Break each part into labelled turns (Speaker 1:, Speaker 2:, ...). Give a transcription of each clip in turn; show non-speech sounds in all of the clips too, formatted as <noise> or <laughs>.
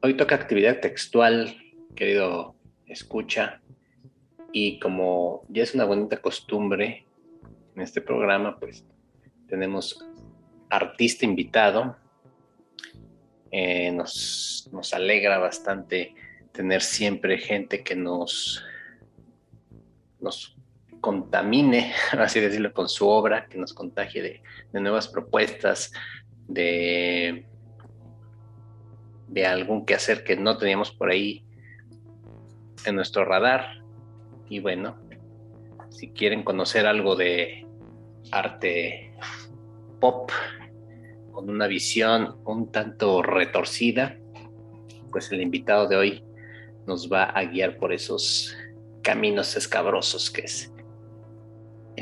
Speaker 1: Hoy toca actividad textual, querido escucha, y como ya es una bonita costumbre en este programa, pues tenemos artista invitado. Eh, nos, nos alegra bastante tener siempre gente que nos, nos contamine, <laughs> así decirlo, con su obra, que nos contagie de, nuevas propuestas, de, de algún quehacer que no teníamos por ahí en nuestro radar. Y bueno, si quieren conocer algo de arte pop con una visión un tanto retorcida, pues el invitado de hoy nos va a guiar por esos caminos escabrosos que es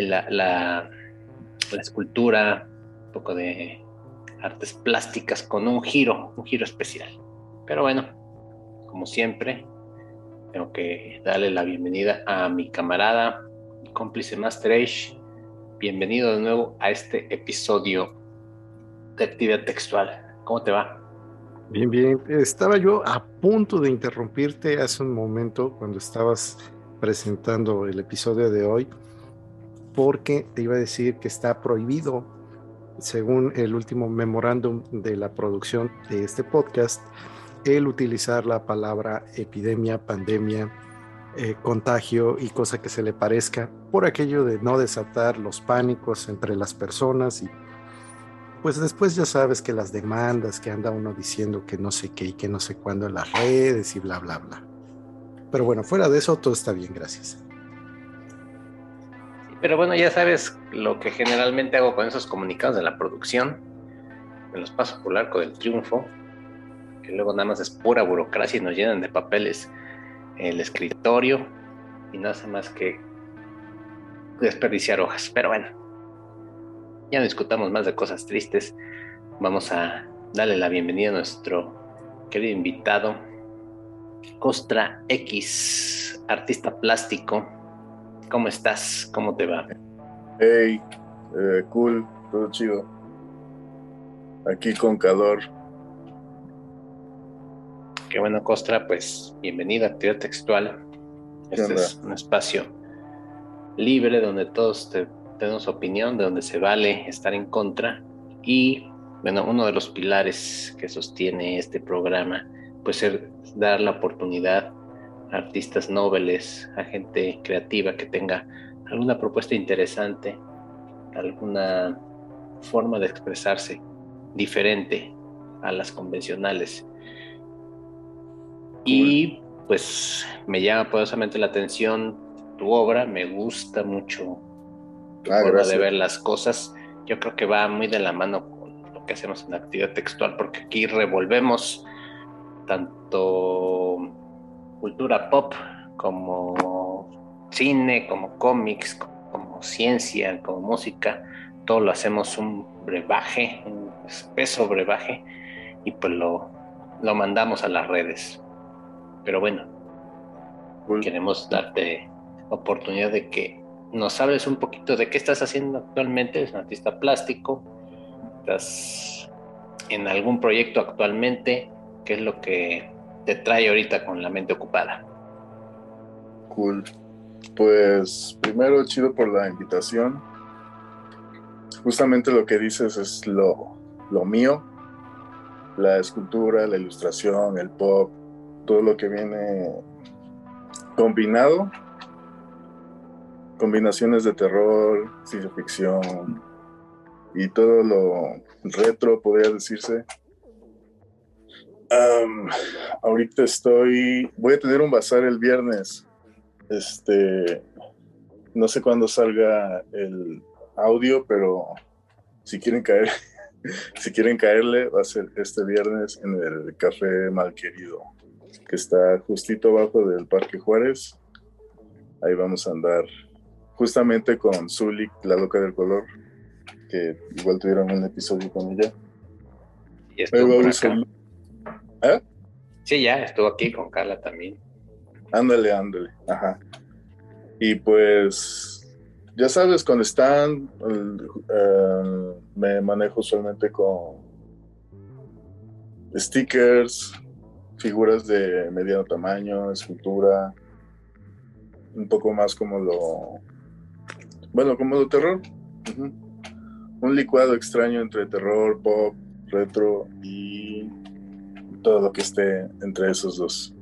Speaker 1: la, escultura, un poco de artes plásticas con un giro, un giro especial. Pero bueno, como siempre, tengo que darle la bienvenida a mi camarada, mi cómplice Master. Bienvenido de nuevo a este episodio de actividad textual. ¿Cómo te va?
Speaker 2: Bien, bien. Estaba yo a punto de interrumpirte hace un momento cuando estabas presentando el episodio de hoy, porque te iba a decir que está prohibido, según el último memorándum de la producción de este podcast, el utilizar la palabra epidemia, pandemia, eh, contagio y cosa que se le parezca, por aquello de no desatar los pánicos entre las personas y pues después ya sabes que las demandas que anda uno diciendo que no sé qué y que no sé cuándo en las redes y bla, bla, bla. Pero bueno, fuera de eso todo está bien, gracias.
Speaker 1: Pero bueno, ya sabes lo que generalmente hago con esos comunicados de la producción. Me los paso por el arco del triunfo, que luego nada más es pura burocracia y nos llenan de papeles el escritorio y no hace más que desperdiciar hojas. Pero bueno, ya no discutamos más de cosas tristes. Vamos a darle la bienvenida a nuestro querido invitado, Costra X, artista plástico. ¿Cómo estás? ¿Cómo te va?
Speaker 3: Hey, eh, cool, todo chido. Aquí con calor.
Speaker 1: Qué bueno, Costra, pues bienvenido a Actividad Textual. Este es un espacio libre donde todos te tenemos opinión, de donde se vale estar en contra. Y bueno, uno de los pilares que sostiene este programa puede ser dar la oportunidad artistas nobles, a gente creativa que tenga alguna propuesta interesante, alguna forma de expresarse diferente a las convencionales. Y pues me llama poderosamente la atención tu obra, me gusta mucho ah, de ver las cosas, yo creo que va muy de la mano con lo que hacemos en la actividad textual, porque aquí revolvemos tanto cultura pop como cine, como cómics, como ciencia, como música, todo lo hacemos un brebaje, un espeso brebaje, y pues lo, lo mandamos a las redes. Pero bueno, queremos darte oportunidad de que nos hables un poquito de qué estás haciendo actualmente. Es un artista plástico. ¿Estás en algún proyecto actualmente? ¿Qué es lo que te trae ahorita con la mente ocupada?
Speaker 3: Cool. Pues primero, chido por la invitación. Justamente lo que dices es lo, lo mío. La escultura, la ilustración, el pop, todo lo que viene combinado combinaciones de terror, ciencia ficción y todo lo retro, podría decirse. Ahorita estoy, voy a tener un bazar el viernes. Este, no sé cuándo salga el audio, pero si quieren caer, <laughs> si quieren caerle, va a ser este viernes en el Café Malquerido, que está justito abajo del Parque Juárez. Ahí vamos a andar justamente con Zulik, la loca del color, que igual tuvieron un episodio con ella.
Speaker 1: Y ¿Eh? Sí, ya estuvo aquí con Carla también.
Speaker 3: Ándale, ándale, ajá. Y pues ya sabes, cuando están, eh, me manejo usualmente con stickers, figuras de mediano tamaño, escultura, un poco más como lo, bueno, como lo terror. Un licuado extraño entre terror, pop, retro y todo lo que esté entre esos dos.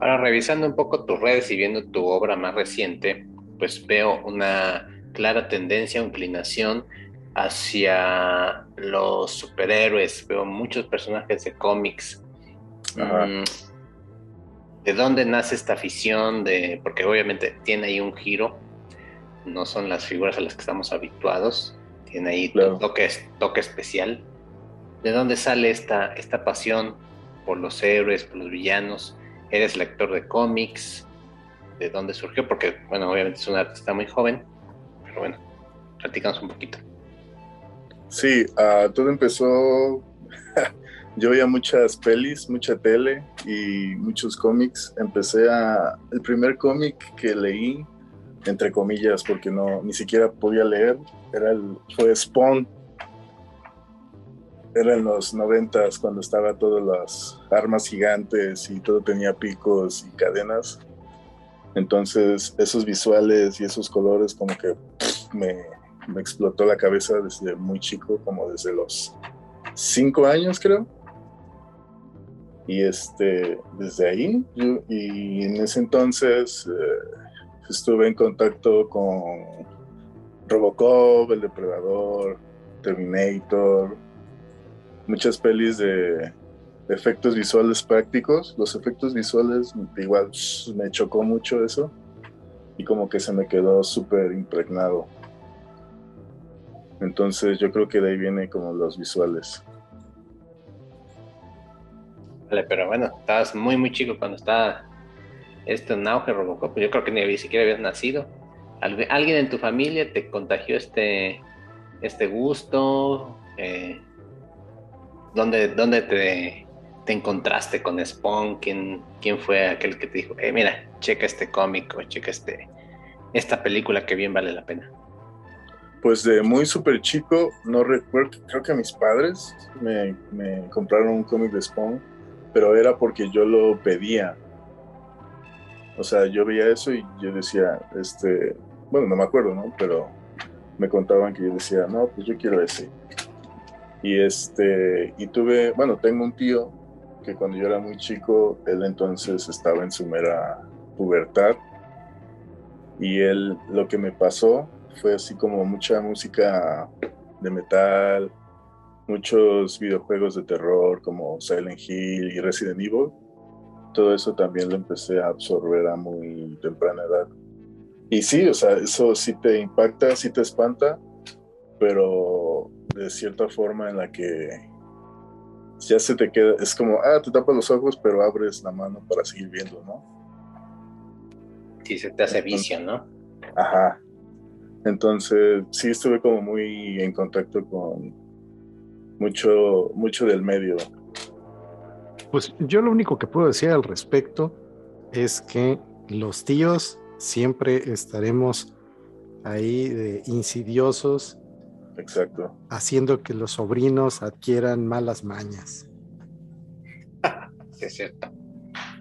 Speaker 1: Ahora, revisando un poco tus redes y viendo tu obra más reciente, pues veo una clara tendencia o inclinación hacia los superhéroes. Veo muchos personajes de cómics. Mm, ¿De dónde nace esta afición? De, porque obviamente tiene ahí un giro. No son las figuras a las que estamos habituados. Tiene ahí un toque, toque especial. ¿De dónde sale esta, esta pasión por los héroes, por los villanos? ¿Eres lector de cómics? ¿De dónde surgió? Porque, bueno, obviamente es un artista muy joven, pero bueno, platícanos un poquito.
Speaker 3: Sí, uh, todo empezó. <laughs> yo veía muchas pelis, mucha tele y muchos cómics. Empecé a. El primer cómic que leí, entre comillas, porque no ni siquiera podía leer, era el, fue Spawn era en los noventas cuando estaba todas las armas gigantes y todo tenía picos y cadenas. Entonces esos visuales y esos colores como que me, me, explotó la cabeza desde muy chico, como desde los cinco años creo. Y este, desde ahí, y en ese entonces eh, estuve en contacto con Robocop, El Depredador, Terminator, muchas pelis de, efectos visuales prácticos. Los efectos visuales, igual me chocó mucho eso y como que se me quedó súper impregnado. Entonces yo creo que de ahí viene como los visuales.
Speaker 1: Vale, pero bueno, estabas muy muy chico cuando estaba esto en auge Robocop. Yo creo que ni siquiera habías nacido. ¿Alguien en tu familia te contagió este, este gusto? Eh, ¿Dónde, dónde te, te, encontraste con Spawn? ¿Quién, ¿Quién fue aquel que te dijo, eh, mira, checa este cómic o checa este, esta película que bien vale la pena?
Speaker 3: Pues de muy súper chico, no recuerdo, creo que mis padres me, me compraron un cómic de Spawn, pero era porque yo lo pedía. O sea, yo veía eso y yo decía, este, bueno, no me acuerdo, ¿no? Pero me contaban que yo decía, no, pues yo quiero ese. Y este, y tuve, bueno, tengo un tío que cuando yo era muy chico, él entonces estaba en su mera pubertad. Y él, lo que me pasó fue así como mucha música de metal, muchos videojuegos de terror como Silent Hill y Resident Evil. Todo eso también lo empecé a absorber a muy temprana edad. Y sí, o sea, eso sí te impacta, sí te espanta, pero de cierta forma en la que ya se te queda, es como, ah, te tapas los ojos, pero abres la mano para seguir viendo, ¿no?
Speaker 1: Sí, se te hace vicio, ¿no?
Speaker 3: Ajá. Entonces, sí estuve como muy en contacto con mucho, mucho del medio.
Speaker 2: Pues yo lo único que puedo decir al respecto es que los tíos siempre estaremos ahí de insidiosos
Speaker 3: Exacto.
Speaker 2: Haciendo que los sobrinos adquieran malas mañas.
Speaker 1: sí, es cierto.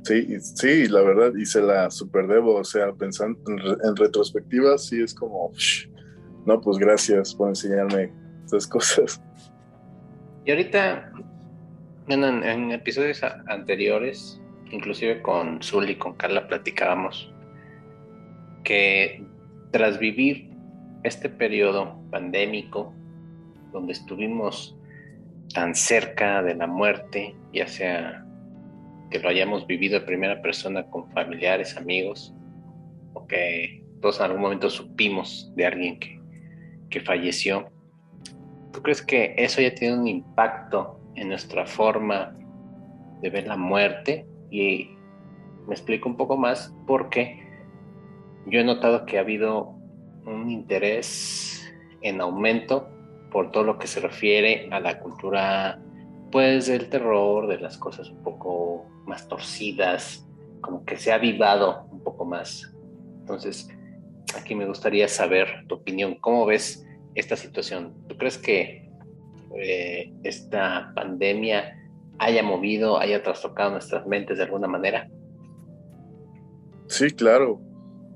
Speaker 3: Sí, sí, la verdad, y se la superdebo, o sea, pensando en, retrospectiva, sí es como, no, pues gracias por enseñarme esas cosas.
Speaker 1: Y ahorita, en, en episodios anteriores, inclusive con Zul y con Carla platicábamos que tras vivir este periodo pandémico, donde estuvimos tan cerca de la muerte, ya sea que lo hayamos vivido de primera persona con familiares, amigos, o que todos en algún momento supimos de alguien que, que falleció. ¿Tú crees que eso ya tiene un impacto en nuestra forma de ver la muerte? Y me explico un poco más porque yo he notado que ha habido un interés en aumento por todo lo que se refiere a la cultura, pues del terror, de las cosas un poco más torcidas, como que se ha avivado un poco más. Entonces, aquí me gustaría saber tu opinión. ¿Cómo ves esta situación? ¿Tú crees que eh, esta pandemia haya movido, haya trastocado nuestras mentes de alguna manera?
Speaker 3: Sí, claro.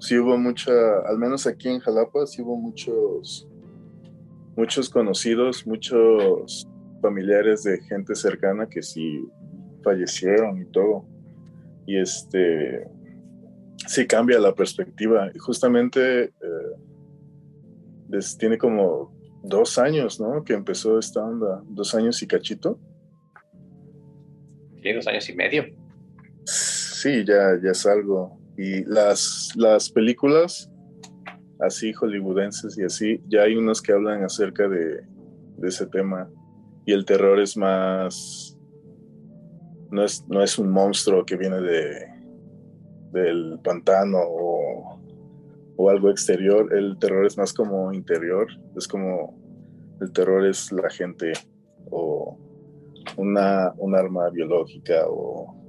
Speaker 3: Sí hubo mucha, al menos aquí en Jalapa, sí hubo muchos, muchos conocidos, muchos familiares de gente cercana que sí fallecieron y todo. Y este, sí cambia la perspectiva. Y justamente eh, tiene como dos años, ¿no? Que empezó esta onda, dos años y cachito.
Speaker 1: Sí, dos años y medio.
Speaker 3: Sí, ya, ya es algo. Y las, las películas, así hollywoodenses y así, ya hay unos que hablan acerca de, de ese tema. Y el terror es más. No es, no es un monstruo que viene de, del pantano o, o algo exterior. El terror es más como interior. Es como. El terror es la gente o una, un arma biológica o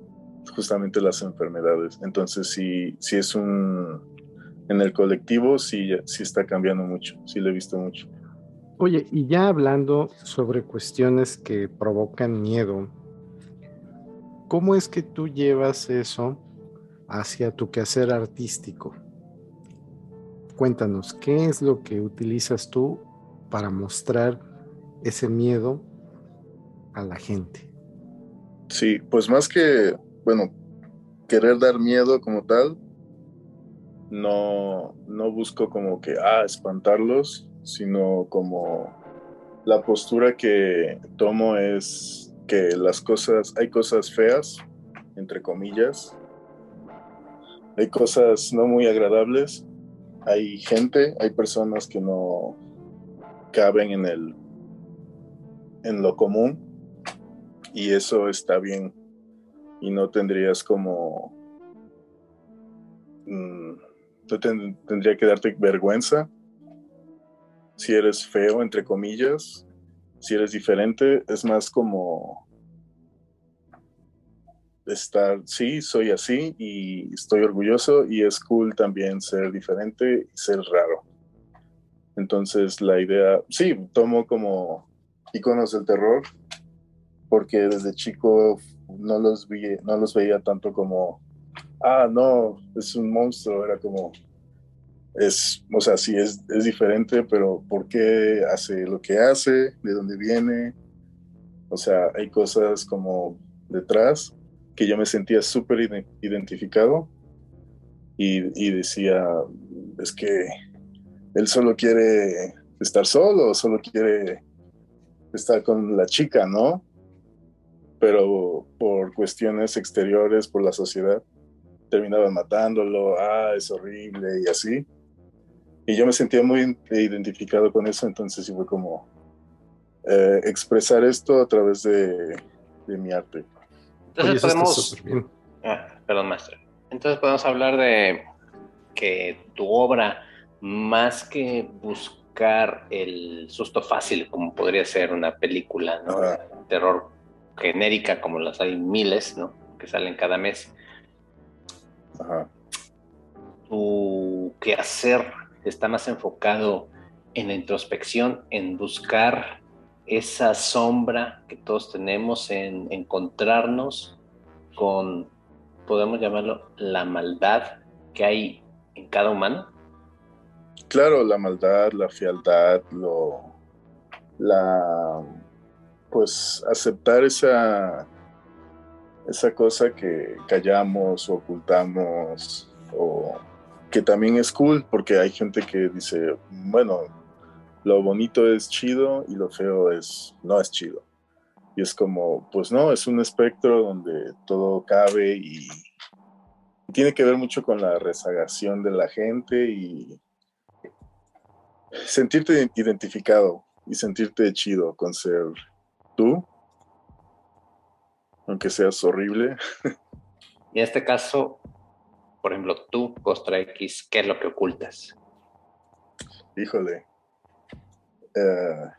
Speaker 3: justamente las enfermedades. Entonces, sí, sí es un... En el colectivo sí, sí está cambiando mucho, sí lo he visto mucho.
Speaker 2: Oye, y ya hablando sobre cuestiones que provocan miedo, ¿cómo es que tú llevas eso hacia tu quehacer artístico? Cuéntanos, ¿qué es lo que utilizas tú para mostrar ese miedo a la gente?
Speaker 3: Sí, pues más que, bueno, querer dar miedo como tal, no, no busco como que, ah, espantarlos, sino como la postura que tomo es que las cosas, hay cosas feas, entre comillas, hay cosas no muy agradables, hay gente, hay personas que no caben en el en lo común y eso está bien y no tendrías como mm, no tendría que darte vergüenza si eres feo, entre comillas, si eres diferente, es más como estar, sí, soy así y estoy orgulloso y es cool también ser diferente y ser raro. Entonces la idea, sí, tomo como iconos del terror porque desde chico no los, vi, no los veía tanto como, ah, no, es un monstruo, era como, es, o sea, sí es, es diferente, pero ¿por qué hace lo que hace? ¿De dónde viene? O sea, hay cosas como detrás que yo me sentía súper identificado y, y, decía, es que él solo quiere estar solo, solo quiere estar con la chica, ¿no? Pero por cuestiones exteriores, por la sociedad, terminaban matándolo, ah, es horrible y así. Y yo me sentía muy identificado con eso, entonces sí fue como eh, expresar esto a través de, mi arte.
Speaker 1: Entonces podemos... Ah, perdón, maestro. Entonces podemos hablar de que tu obra, más que buscar el susto fácil, como podría ser una película, ¿no? Terror genérica, como las hay miles, ¿no? Que salen cada mes. Ajá. Tu quehacer está más enfocado en la introspección, en buscar esa sombra que todos tenemos, en encontrarnos con, podemos llamarlo, la maldad que hay en cada humano?
Speaker 3: Claro, la maldad, la fialdad, lo, la, pues aceptar esa, esa cosa que callamos o ocultamos o que también es cool porque hay gente que dice, bueno, lo bonito es chido y lo feo es no es chido. Y es como, pues no, es un espectro donde todo cabe y tiene que ver mucho con la rezagación de la gente y sentirte identificado y sentirte chido con ser tú, aunque seas horrible.
Speaker 1: Y en este caso, por ejemplo, tú, Costra X, ¿qué es lo que ocultas?
Speaker 3: Híjole. Eh,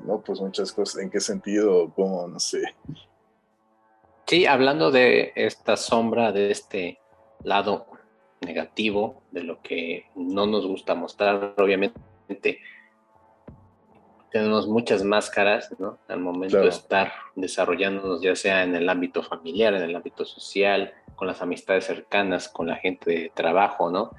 Speaker 3: no, pues muchas cosas. ¿En qué sentido? ¿Cómo? No sé.
Speaker 1: Sí, hablando de esta sombra, de este lado negativo, de lo que no nos gusta mostrar. Obviamente tenemos muchas máscaras, ¿no? Al momento de estar desarrollándonos, ya sea en el ámbito familiar, en el ámbito social, con las amistades cercanas, con la gente de trabajo, ¿no?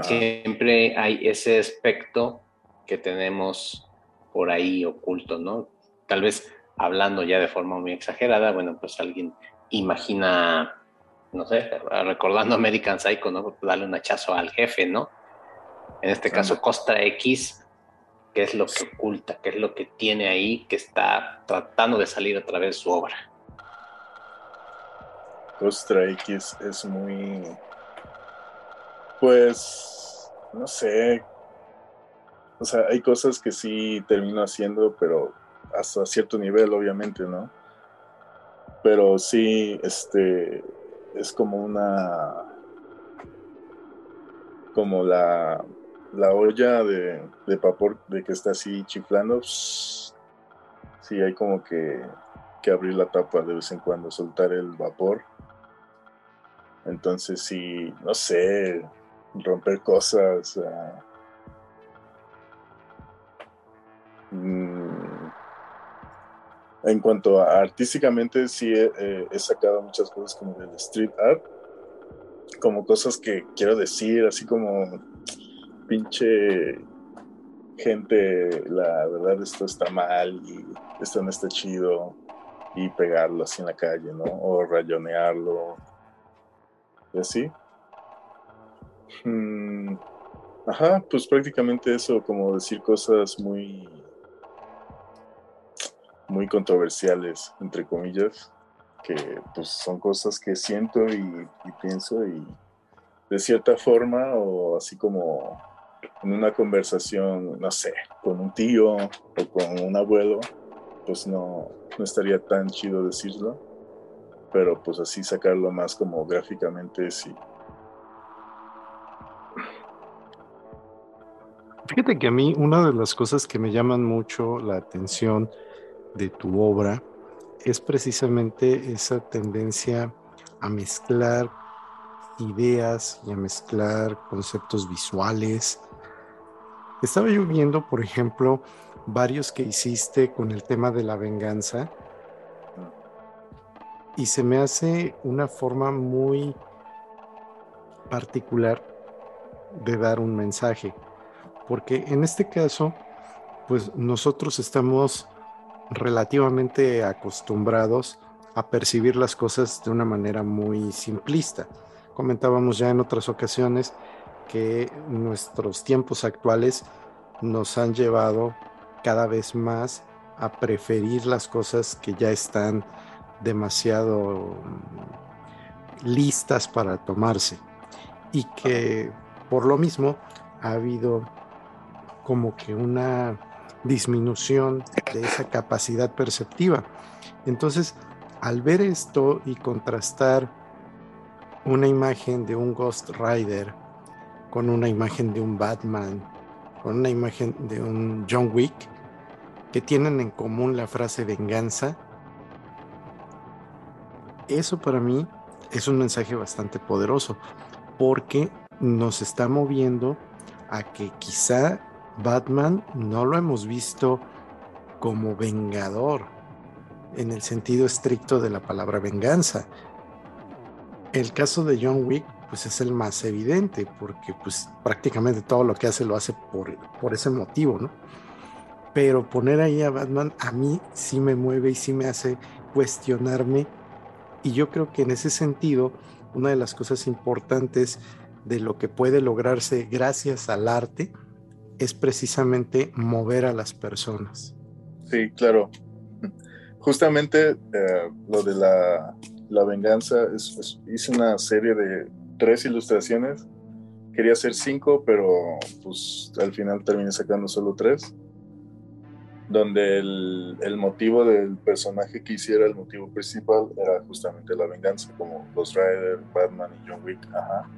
Speaker 1: Siempre hay ese aspecto que tenemos por ahí oculto, ¿no? Tal vez hablando ya de forma muy exagerada, bueno, pues alguien imagina, no sé, recordando American Psycho, ¿no? Darle un hachazo al jefe, ¿no? En este caso, Costa X, ¿qué es lo que oculta? ¿Qué es lo que tiene ahí que está tratando de salir a través de su obra?
Speaker 3: Costa X es muy, pues, no sé, o sea, hay cosas que sí termino haciendo, pero hasta cierto nivel, obviamente, ¿no? Pero sí, este, es como una, como la, la olla de, de vapor de que está así chiflando. sí, hay como que, que abrir la tapa de vez en cuando, soltar el vapor. Entonces sí, no sé, romper cosas. Mm, en cuanto a artísticamente, sí eh, he, sacado muchas cosas como del street art, como cosas que quiero decir, así como pinche gente, la verdad esto está mal y esto no está chido, y pegarlo así en la calle, ¿no? O rayonearlo, y así. Mm, ajá, pues prácticamente eso, como decir cosas muy muy controversiales, entre comillas, que pues son cosas que siento y, pienso y de cierta forma o así como en una conversación, no sé, con un tío o con un abuelo, pues no, no estaría tan chido decirlo, pero pues así sacarlo más como gráficamente sí.
Speaker 2: Fíjate que a mí una de las cosas que me llaman mucho la atención de tu obra es precisamente esa tendencia a mezclar ideas y a mezclar conceptos visuales. Estaba yo viendo, por ejemplo, varios que hiciste con el tema de la venganza y se me hace una forma muy particular de dar un mensaje, porque en este caso, pues nosotros estamos relativamente acostumbrados a percibir las cosas de una manera muy simplista. Comentábamos ya en otras ocasiones que nuestros tiempos actuales nos han llevado cada vez más a preferir las cosas que ya están demasiado listas para tomarse y que por lo mismo ha habido como que una disminución de esa capacidad perceptiva. Entonces, al ver esto y contrastar una imagen de un Ghost Rider con una imagen de un Batman, con una imagen de un John Wick, que tienen en común la frase venganza, eso para mí es un mensaje bastante poderoso, porque nos está moviendo a que quizá Batman no lo hemos visto como vengador en el sentido estricto de la palabra venganza. El caso de John Wick pues es el más evidente porque pues prácticamente todo lo que hace lo hace por, por ese motivo, ¿no? Pero poner ahí a Batman a mí sí me mueve y sí me hace cuestionarme y yo creo que en ese sentido una de las cosas importantes de lo que puede lograrse gracias al arte es precisamente mover a las personas.
Speaker 3: Sí, claro. Justamente eh, lo de la, la venganza, es, hice una serie de tres ilustraciones. Quería hacer cinco, pero pues al final terminé sacando solo tres. Donde el, motivo del personaje que hiciera, el motivo principal, era justamente la venganza, como Ghost Rider, Batman y John Wick. Ajá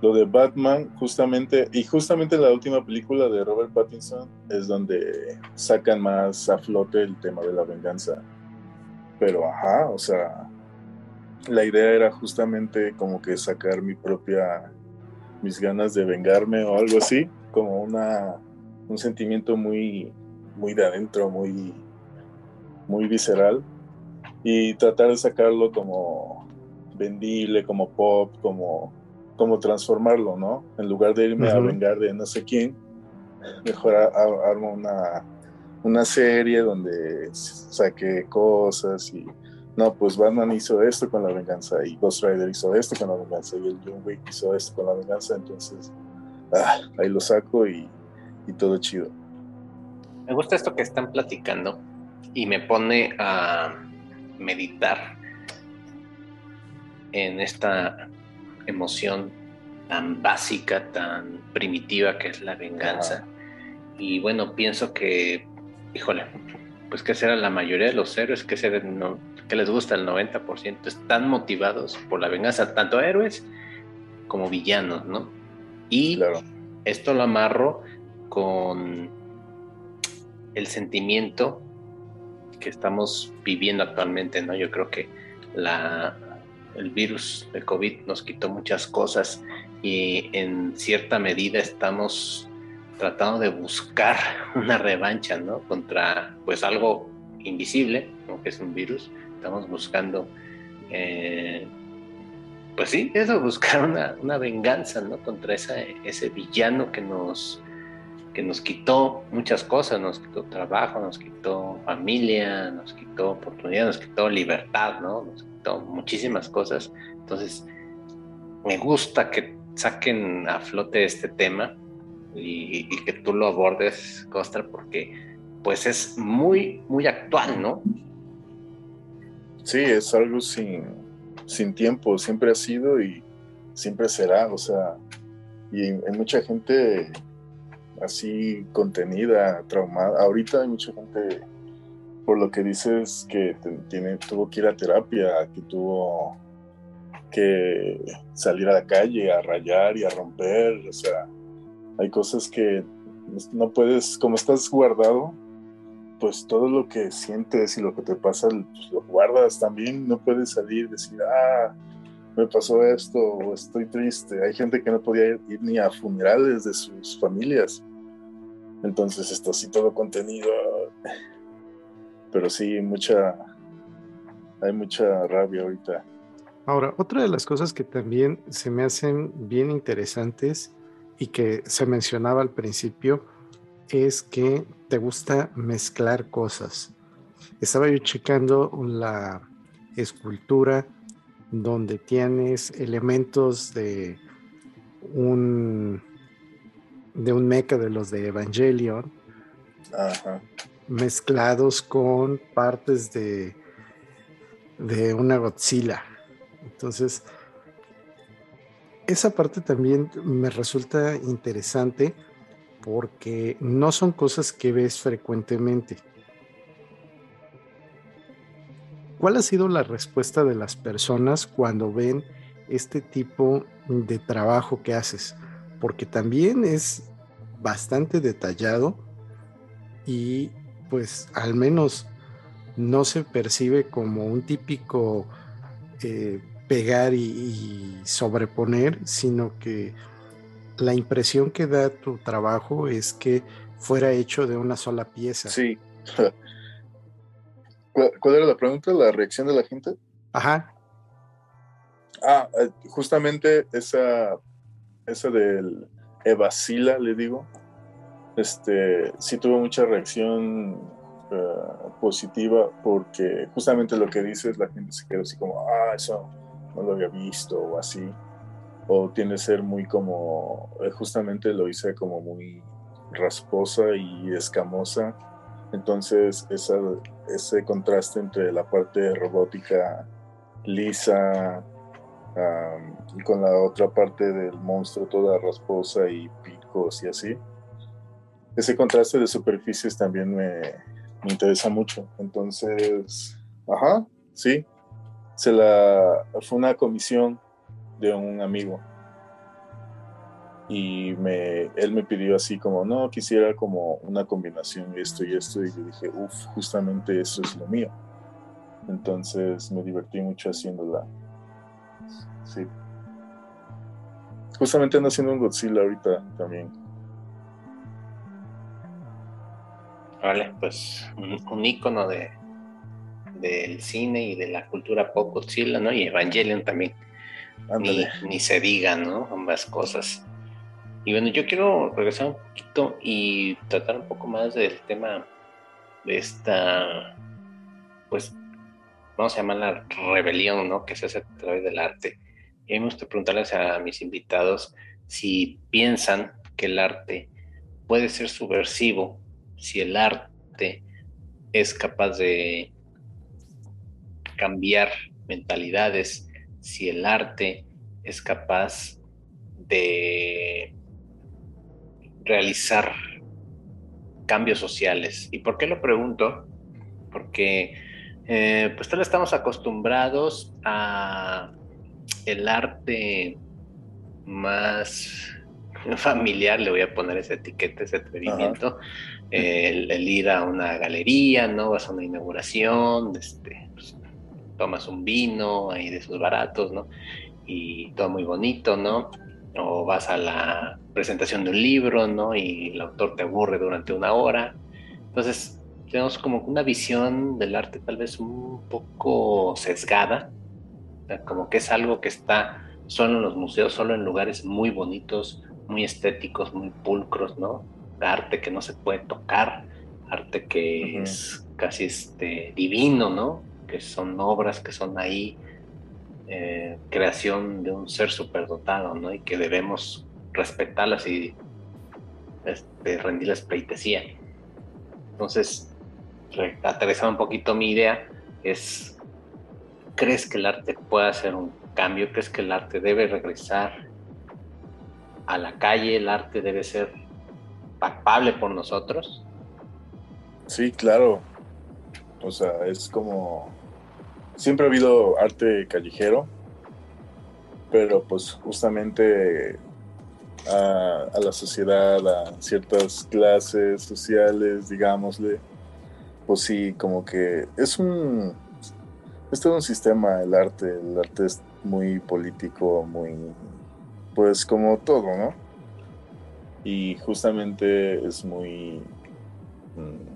Speaker 3: lo de Batman, justamente, y justamente la última película de Robert Pattinson es donde sacan más a flote el tema de la venganza. Pero, ajá, o sea, la idea era justamente como que sacar mi propia mis ganas de vengarme o algo así, como una, un sentimiento muy, muy de adentro, muy, muy visceral, y tratar de sacarlo como vendible, como pop, como, como transformarlo, ¿no? En lugar de irme a vengar de no sé quién, mejor armo una, una serie donde saque cosas y no, pues Batman hizo esto con la venganza y Ghost Rider hizo esto con la venganza y el John Wick hizo esto con la venganza, entonces ah, ahí lo saco y, y todo chido.
Speaker 1: Me gusta esto que están platicando y me pone a meditar en esta emoción tan básica, tan primitiva que es la venganza. Y bueno, pienso que, híjole, pues que será la mayoría de los héroes que, que les gusta el 90%, están motivados por la venganza, tanto héroes como villanos, ¿no? Y esto lo amarro con el sentimiento que estamos viviendo actualmente, ¿no? Yo creo que la, el virus de COVID nos quitó muchas cosas y en cierta medida estamos tratando de buscar <laughs> una revancha, ¿no? Contra, pues, algo invisible, ¿no? que es un virus. Estamos buscando, eh, pues sí, eso, buscar una, una venganza, ¿no? Contra ese villano que nos, que nos quitó muchas cosas, nos quitó trabajo, nos quitó familia, nos quitó oportunidad, nos quitó libertad, ¿no? Nos quitó muchísimas cosas. Entonces, me gusta que saquen a flote este tema y, que tú lo abordes, Costa, porque pues es muy, muy actual, ¿no?
Speaker 3: Sí, es algo sin, sin tiempo, siempre ha sido y siempre será, o sea, y hay mucha gente así contenida, traumada. Ahorita hay mucha gente, por lo que dices, que tiene, tuvo que ir a terapia, que tuvo que salir a la calle a rayar y a romper, o sea, hay cosas que no puedes, como estás guardado, pues todo lo que sientes y lo que te pasa, pues lo guardas también, no puedes salir y decir, ah, me pasó esto, o estoy triste. Hay gente que no podía ir, ni a funerales de sus familias. Entonces está así todo contenido. Pero sí, mucha, hay mucha rabia ahorita.
Speaker 2: Ahora, otra de las cosas que también se me hacen bien interesantes y que se mencionaba al principio es que te gusta mezclar cosas. Estaba yo checando la escultura donde tienes elementos de un de un mecha de los de Evangelion mezclados con partes de de una Godzilla. Entonces, esa parte también me resulta interesante porque no son cosas que ves frecuentemente. ¿Cuál ha sido la respuesta de las personas cuando ven este tipo de trabajo que haces? Porque también es bastante detallado y pues al menos no se percibe como un típico eh, pegar y, sobreponer, sino que la impresión que da tu trabajo es que fuera hecho de una sola pieza.
Speaker 3: Sí. <laughs> ¿Cuál, era la pregunta? ¿La reacción de la gente?
Speaker 2: Ajá.
Speaker 3: Ah, eh, justamente esa, esa del Evasila, le digo, este, sí tuvo mucha reacción eh, positiva porque justamente lo que dices, la gente se quedó así como, ah, eso no lo había visto o así. O tiene que ser muy como, eh, justamente lo hice como muy rasposa y escamosa. Entonces esa, ese contraste entre la parte robótica lisa y con la otra parte del monstruo toda rasposa y picos y así. Ese contraste de superficies también me, me interesa mucho. Entonces, ajá, sí, se la fue una comisión de un amigo y me, él me pidió así como, no, quisiera como una combinación esto y esto, y yo dije, uff, justamente eso es lo mío. Entonces me divertí mucho haciéndola. Sí. Justamente ando haciendo un Godzilla ahorita también.
Speaker 1: Vale, pues un, icono de del cine y de la cultura pop Godzilla, ¿no? Y Evangelion también. Ni, se diga, ¿no? Ambas cosas. Y bueno, yo quiero regresar un poquito y tratar un poco más del tema de esta, pues, vamos a llamarla rebelión, ¿no? Que se hace a través del arte. Y me gusta preguntarles a mis invitados si piensan que el arte puede ser subversivo, si el arte es capaz de cambiar mentalidades, si el arte es capaz de realizar cambios sociales. ¿Y por qué lo pregunto? Porque eh, pues tal estamos acostumbrados a el arte más <laughs> familiar, le voy a poner esa etiqueta, ese atrevimiento, el, ir a una galería, ¿no? Vas a una inauguración, este, tomas un vino ahí de esos baratos, ¿no? Y todo muy bonito, ¿no? O vas a la presentación de un libro, ¿no? Y el autor te aburre durante una hora. Entonces, tenemos como una visión del arte tal vez un poco sesgada, como que es algo que está solo en los museos, solo en lugares muy bonitos, muy estéticos, muy pulcros, ¿no? Arte que no se puede tocar, arte que es casi este, divino, ¿no? Que son obras que son ahí, eh, creación de un ser superdotado, ¿no? Y que debemos respetarlas y este, rendirles pleitesía. Entonces, aterrizando un poquito mi idea, es, ¿crees que el arte puede hacer un cambio? ¿Crees que el arte debe regresar a la calle? ¿El arte debe ser palpable por nosotros?
Speaker 3: Sí, claro. O sea, es como... Siempre ha habido arte callejero, pero pues justamente a, la sociedad, a ciertas clases sociales, digámosle, pues sí, como que es un, es todo un sistema el arte, el arte es muy político, muy, pues como todo, ¿no? Y justamente es muy, mm,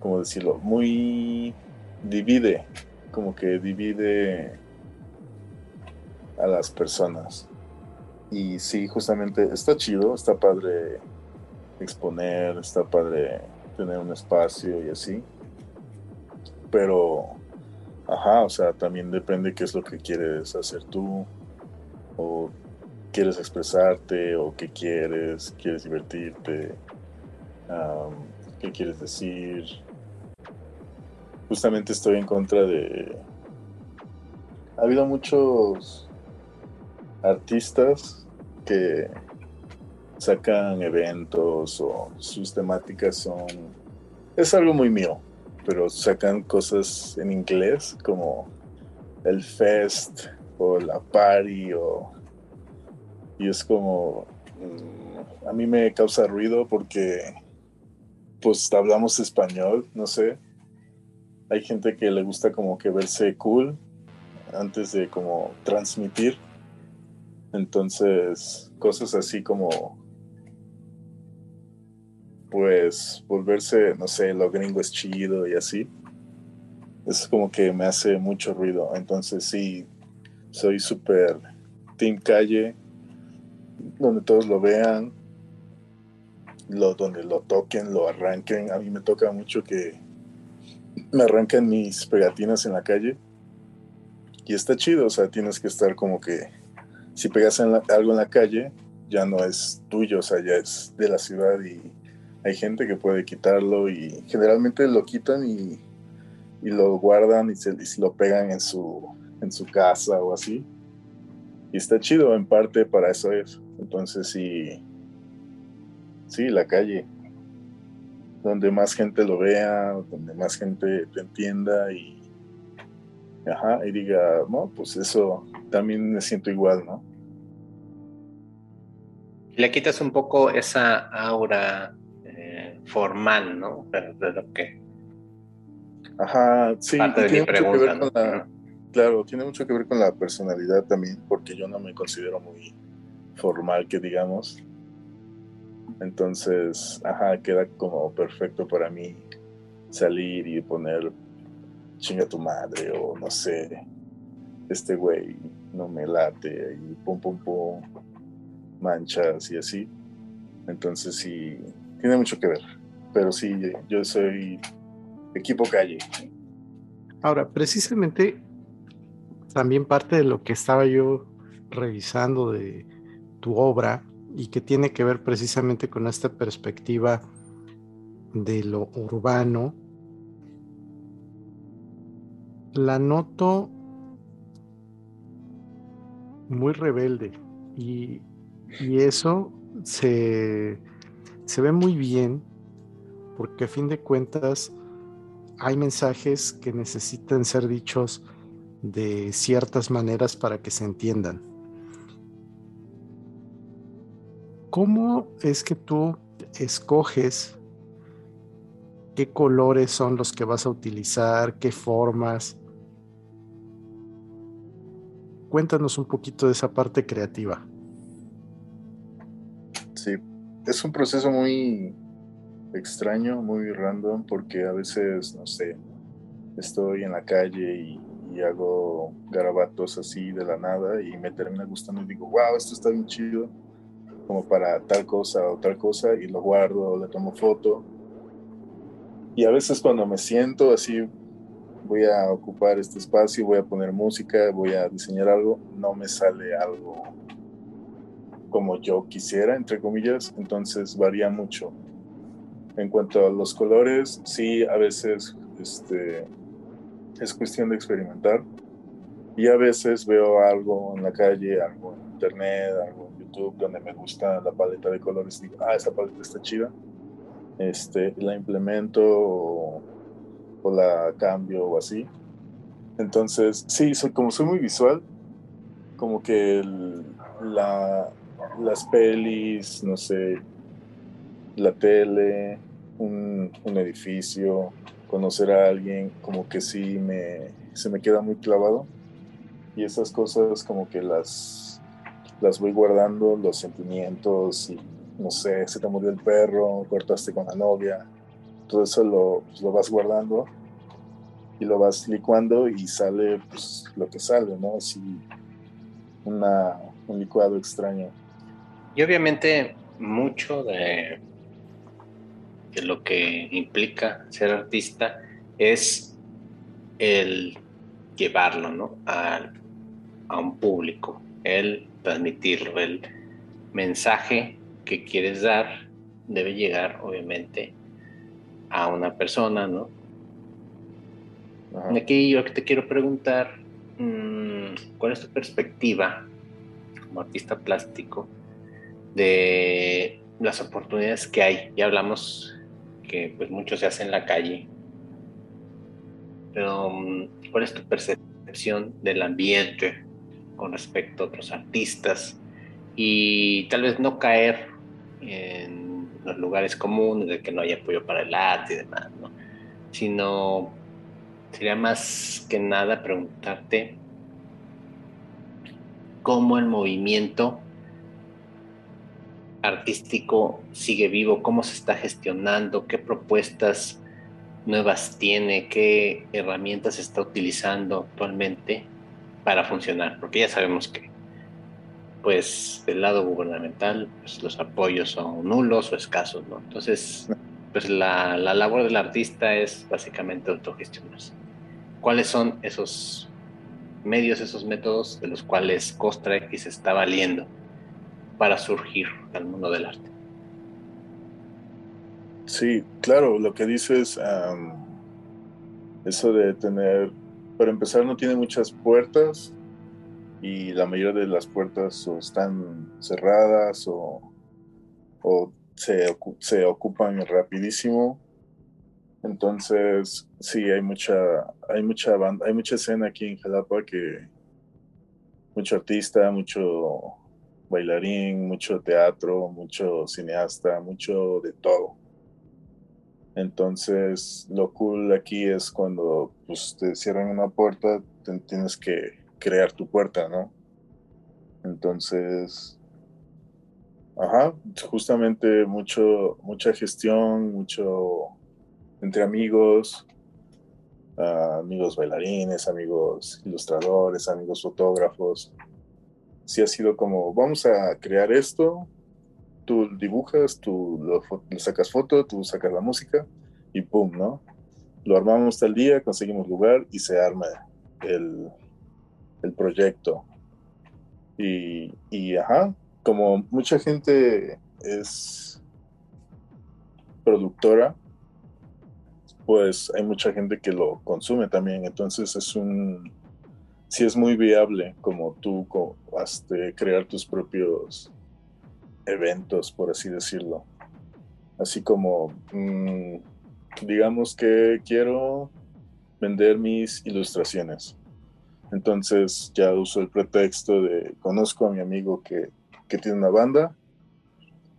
Speaker 3: ¿cómo decirlo? Muy divide, como que divide a las personas. Y sí, justamente está chido, está padre exponer, está padre tener un espacio y así. Pero, ajá, o sea, también depende qué es lo que quieres hacer tú, o quieres expresarte, o qué quieres, quieres divertirte, qué quieres decir. Justamente estoy en contra de... Ha habido muchos artistas que sacan eventos o sus temáticas son... Es algo muy mío, pero sacan cosas en inglés como el fest o la party o... Y es como... Mm, a mí me causa ruido porque pues hablamos español, no sé. Hay gente que le gusta como que verse cool antes de como transmitir. Entonces, cosas así como pues volverse, no sé, lo gringo es chido y así. Es como que me hace mucho ruido. Entonces sí, soy súper team calle, donde todos lo vean, lo, donde lo toquen, lo arranquen. A mí me toca mucho que me arrancan mis pegatinas en la calle. Y está chido, o sea, tienes que estar como que si pegas algo en la calle, ya no es tuyo, o sea, ya es de la ciudad y hay gente que puede quitarlo y generalmente lo quitan y, lo guardan y se, lo pegan en su, en su casa o así. Y está chido, en parte para eso es. Entonces sí, sí, la calle, donde más gente lo vea, donde más gente te entienda y, ajá, y diga, no, pues eso también me siento igual, ¿no?
Speaker 1: Le quitas un poco esa aura formal, ¿no? Pero de lo que.
Speaker 3: Ajá, sí. tiene mucho que ver con la, claro, tiene mucho que ver con la personalidad también, porque yo no me considero muy formal que digamos. Entonces, ajá, queda como perfecto para mí salir y poner chinga tu madre o no sé, este güey no me late y pum pum pum, manchas y así. Entonces sí, tiene mucho que ver. Pero sí, yo soy equipo calle.
Speaker 2: Ahora, precisamente también parte de lo que estaba yo revisando de tu obra y que tiene que ver precisamente con esta perspectiva de lo urbano, la noto muy rebelde y, eso se, se ve muy bien porque a fin de cuentas hay mensajes que necesitan ser dichos de ciertas maneras para que se entiendan. ¿Cómo es que tú escoges qué colores son los que vas a utilizar, qué formas? Cuéntanos un poquito de esa parte creativa.
Speaker 3: Sí, es un proceso muy extraño, muy random, porque a veces, no sé, estoy en la calle y, hago garabatos así de la nada y me termina gustando y digo, wow, esto está bien chido, como para tal cosa o tal cosa, y lo guardo, le tomo foto. Y a veces cuando me siento así, voy a ocupar este espacio, voy a poner música, voy a diseñar algo, no me sale algo como yo quisiera, entre comillas, entonces varía mucho. En cuanto a los colores, sí, a veces este, es cuestión de experimentar. Y a veces veo algo en la calle, algo en internet, algo YouTube, donde me gusta la paleta de colores. Digo, ah, esa paleta está chida. Este, la implemento o, la cambio o así. Entonces, sí, soy, como soy muy visual, como que la, las pelis, no sé, la tele, un, edificio, conocer a alguien, como que sí me, se me queda muy clavado. Y esas cosas como que las, las voy guardando, los sentimientos, y no sé, se te murió el perro, cortaste con la novia, todo eso lo, pues, lo vas guardando y lo vas licuando y sale pues, lo que sale, ¿no? Así una, un licuado extraño.
Speaker 1: Y obviamente mucho de que lo que implica ser artista es el llevarlo ¿no? a, a un público, el transmitirlo, el mensaje que quieres dar debe llegar obviamente a una persona, ¿no? Aquí yo te quiero preguntar, mm, ¿cuál es tu perspectiva como artista plástico de las oportunidades que hay? Ya hablamos que pues mucho se hace en la calle. Pero, mm, ¿cuál es tu percepción del ambiente con respecto a otros artistas? Y tal vez no caer en los lugares comunes de que no hay apoyo para el arte y demás, ¿no? Sino sería más que nada preguntarte cómo el movimiento artístico sigue vivo, cómo se está gestionando, qué propuestas nuevas tiene, qué herramientas está utilizando actualmente para funcionar, porque ya sabemos que pues del lado gubernamental pues, los apoyos son nulos o escasos, ¿no? Entonces, pues la, la labor del artista es básicamente autogestionarse. ¿Cuáles son esos medios, esos métodos de los cuales Costra X está valiendo para surgir al mundo del arte.
Speaker 3: Sí, claro, lo que dices, eso de tener, para empezar, no tiene muchas puertas y la mayoría de las puertas o están cerradas o, se, se, ocupan rapidísimo. Entonces, sí, hay mucha, hay mucha banda, hay mucha escena aquí en Jalapa que mucho artista, mucho bailarín, mucho teatro, mucho cineasta, mucho de todo. Entonces, lo cool aquí es cuando pues, te cierran una puerta, tienes que crear tu puerta, ¿no? Entonces, ajá, justamente mucho, mucha gestión, mucho entre amigos, ah, amigos bailarines, amigos ilustradores, amigos fotógrafos. Sí ha sido como, vamos a crear esto, tú dibujas, tú lo, sacas foto, tú sacas la música y pum, ¿no? Lo armamos tal día, conseguimos lugar y se arma el, el proyecto. Y, y, ajá, como mucha gente es productora, pues hay mucha gente que lo consume también. Entonces es un, sí es muy viable como tú este, crear tus propios eventos, por así decirlo. Así como, mm, digamos que quiero vender mis ilustraciones. Entonces ya uso el pretexto de conozco a mi amigo que, que tiene una banda,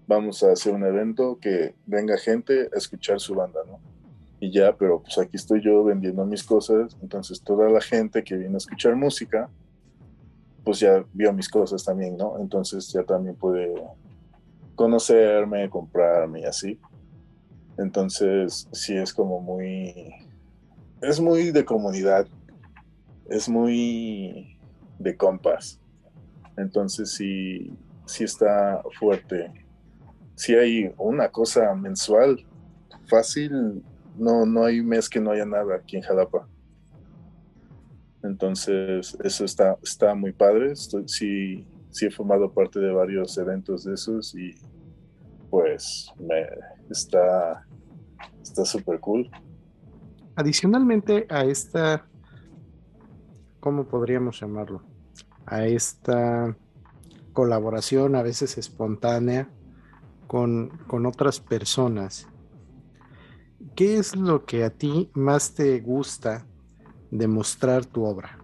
Speaker 3: vamos a hacer un evento que venga gente a escuchar su banda, ¿no? Y ya, pero pues aquí estoy yo vendiendo mis cosas, entonces toda la gente que viene a escuchar música, pues ya vio mis cosas también, ¿no? Entonces ya también puede conocerme, comprarme y así. Entonces sí es como muy, es muy de comunidad, es muy de compas. Entonces sí, sí está fuerte. Si hay una cosa mensual, fácil, no, no hay mes que no haya nada aquí en Jalapa. Entonces, eso está, está muy padre. Sí, sí he formado parte de varios eventos de esos y pues me está está súper cool.
Speaker 2: Adicionalmente a esta, ¿cómo podríamos llamarlo? A esta colaboración a veces espontánea con, con otras personas. ¿Qué es lo que a ti más te gusta de mostrar tu obra?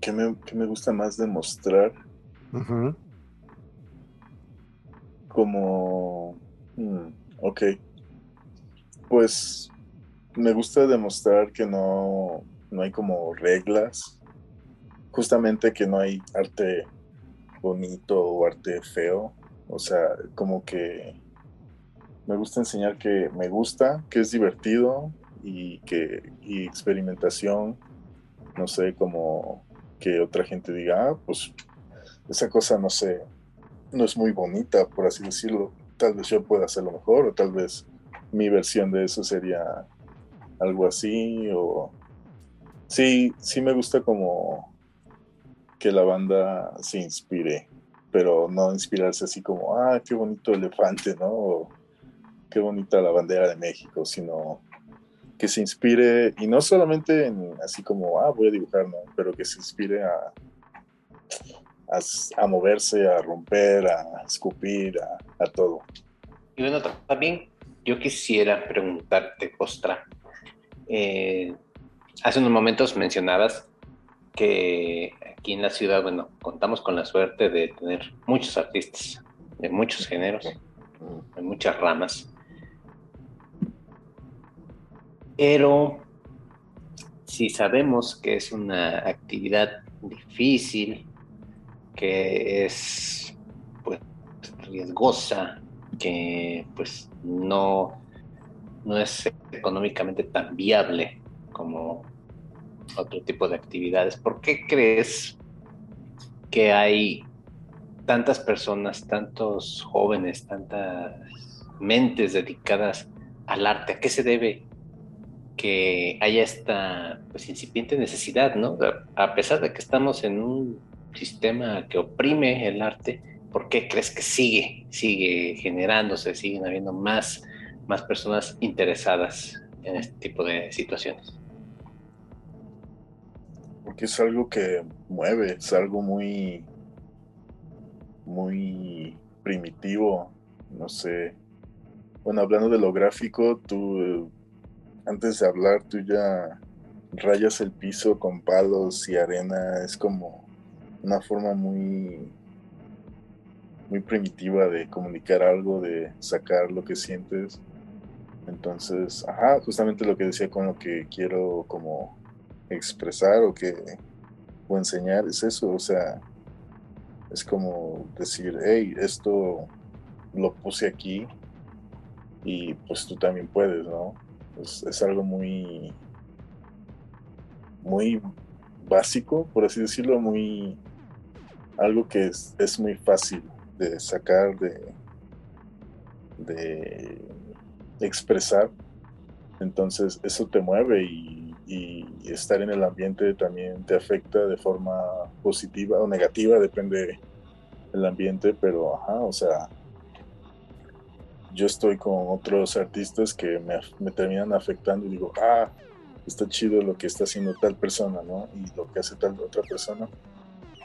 Speaker 3: ¿Qué me, me gusta más demostrar? Como... Hmm, ok. Pues me gusta demostrar que no, no hay como reglas. Justamente que no hay arte bonito o arte feo. O sea, como que me gusta enseñar que me gusta, que es divertido y que y experimentación. No sé, como que otra gente diga, ah, pues esa cosa, no sé, no es muy bonita, por así decirlo. Tal vez yo pueda hacerlo mejor, o tal vez mi versión de eso sería algo así, o sí, sí me gusta como que la banda se inspire, pero no inspirarse así como, ah, qué bonito elefante, ¿no? Qué bonita la bandera de México, sino que se inspire, y no solamente en así como, ah, voy a dibujar, ¿no? Pero que se inspire a, a, moverse, a romper, a escupir, a, todo.
Speaker 1: Y bueno, también yo quisiera preguntarte, Ostra, eh, hace unos momentos mencionabas que aquí en la ciudad, bueno, contamos con la suerte de tener muchos artistas de muchos géneros, de muchas ramas. Pero si sabemos que es una actividad difícil, que es pues riesgosa, que pues no, no es económicamente tan viable como otro tipo de actividades. ¿Por qué crees que hay tantas personas, tantos jóvenes, tantas mentes dedicadas al arte? ¿A qué se debe que haya esta pues, incipiente necesidad, ¿no? A pesar de que estamos en un sistema que oprime el arte, ¿por qué crees que sigue, sigue generándose, siguen habiendo más, más personas interesadas en este tipo de situaciones?
Speaker 3: Porque es algo que mueve, es algo muy, muy primitivo, no sé. Bueno, hablando de lo gráfico, tú, antes de hablar, tú ya rayas el piso con palos y arena, es como una forma muy muy primitiva de comunicar algo, de sacar lo que sientes. Entonces, ajá, justamente lo que decía con lo que quiero como expresar o que o enseñar es eso, o sea, Es como decir, hey, esto lo puse aquí y pues tú también puedes, ¿no? Es, es algo muy, muy básico, por así decirlo, muy algo que es, es muy fácil de sacar, de, de expresar. Entonces eso te mueve y, estar en el ambiente también te afecta de forma positiva o negativa, depende del ambiente, pero ajá, o sea, yo estoy con otros artistas que me, terminan afectando y digo, ah, está chido lo que está haciendo tal persona, ¿no? Y lo que hace tal otra persona.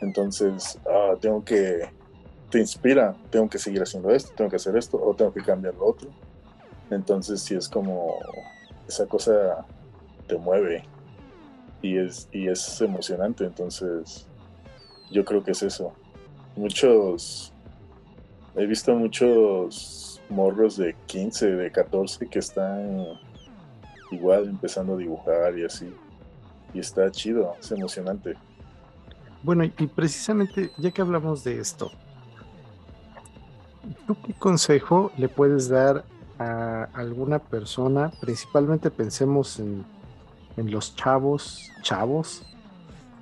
Speaker 3: Entonces, ah, tengo que, te inspira, tengo que seguir haciendo esto, tengo que hacer esto, o tengo que cambiar lo otro. Entonces, sí es como, esa cosa te mueve y es, y es emocionante. Entonces, yo creo que es eso. Muchos, he visto muchos morros de 15, de 14 que están igual empezando a dibujar y así. Y está chido, es emocionante.
Speaker 2: Bueno, y precisamente ya que hablamos de esto, ¿tú qué consejo le puedes dar a alguna persona? Principalmente pensemos en, en los chavos, chavos,